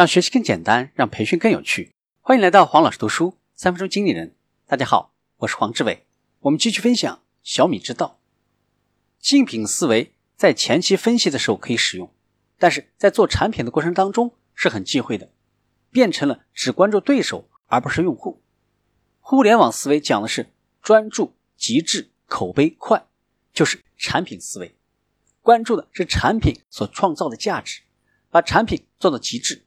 让学习更简单，让培训更有趣。欢迎来到黄老师读书三分钟经理人。大家好，我是黄志伟。我们继续分享小米之道。竞品思维在前期分析的时候可以使用，但是在做产品的过程当中是很忌讳的，变成了只关注对手而不是用户。互联网思维讲的是专注、极致、口碑快，就是产品思维，关注的是产品所创造的价值，把产品做到极致。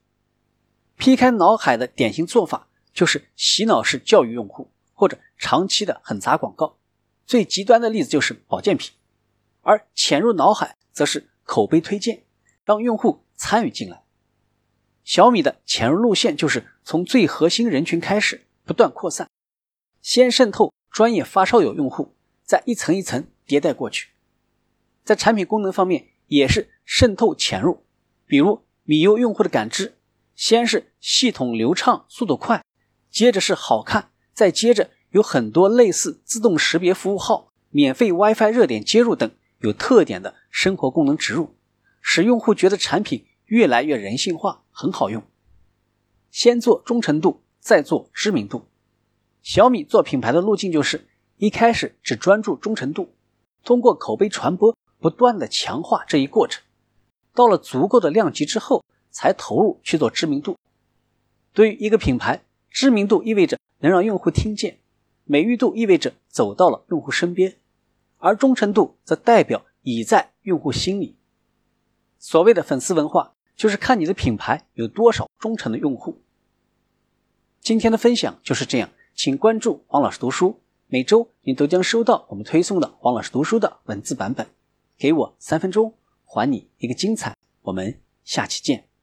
劈开脑海的典型做法就是洗脑式教育用户，或者长期的狠砸广告。最极端的例子就是保健品，而潜入脑海则是口碑推荐，让用户参与进来。小米的潜入路线就是从最核心人群开始，不断扩散，先渗透专业发烧友用户，再一层一层迭代过去。在产品功能方面也是渗透潜入，比如米优用户的感知。先是系统流畅、速度快，接着是好看，再接着有很多类似自动识别服务号、免费 WiFi 热点接入等有特点的生活功能植入，使用户觉得产品越来越人性化，很好用。先做忠诚度，再做知名度。小米做品牌的路径就是一开始只专注忠诚度，通过口碑传播不断的强化这一过程，到了足够的量级之后。才投入去做知名度。对于一个品牌，知名度意味着能让用户听见，美誉度意味着走到了用户身边，而忠诚度则代表已在用户心里。所谓的粉丝文化，就是看你的品牌有多少忠诚的用户。今天的分享就是这样，请关注黄老师读书，每周你都将收到我们推送的黄老师读书的文字版本。给我三分钟，还你一个精彩。我们下期见。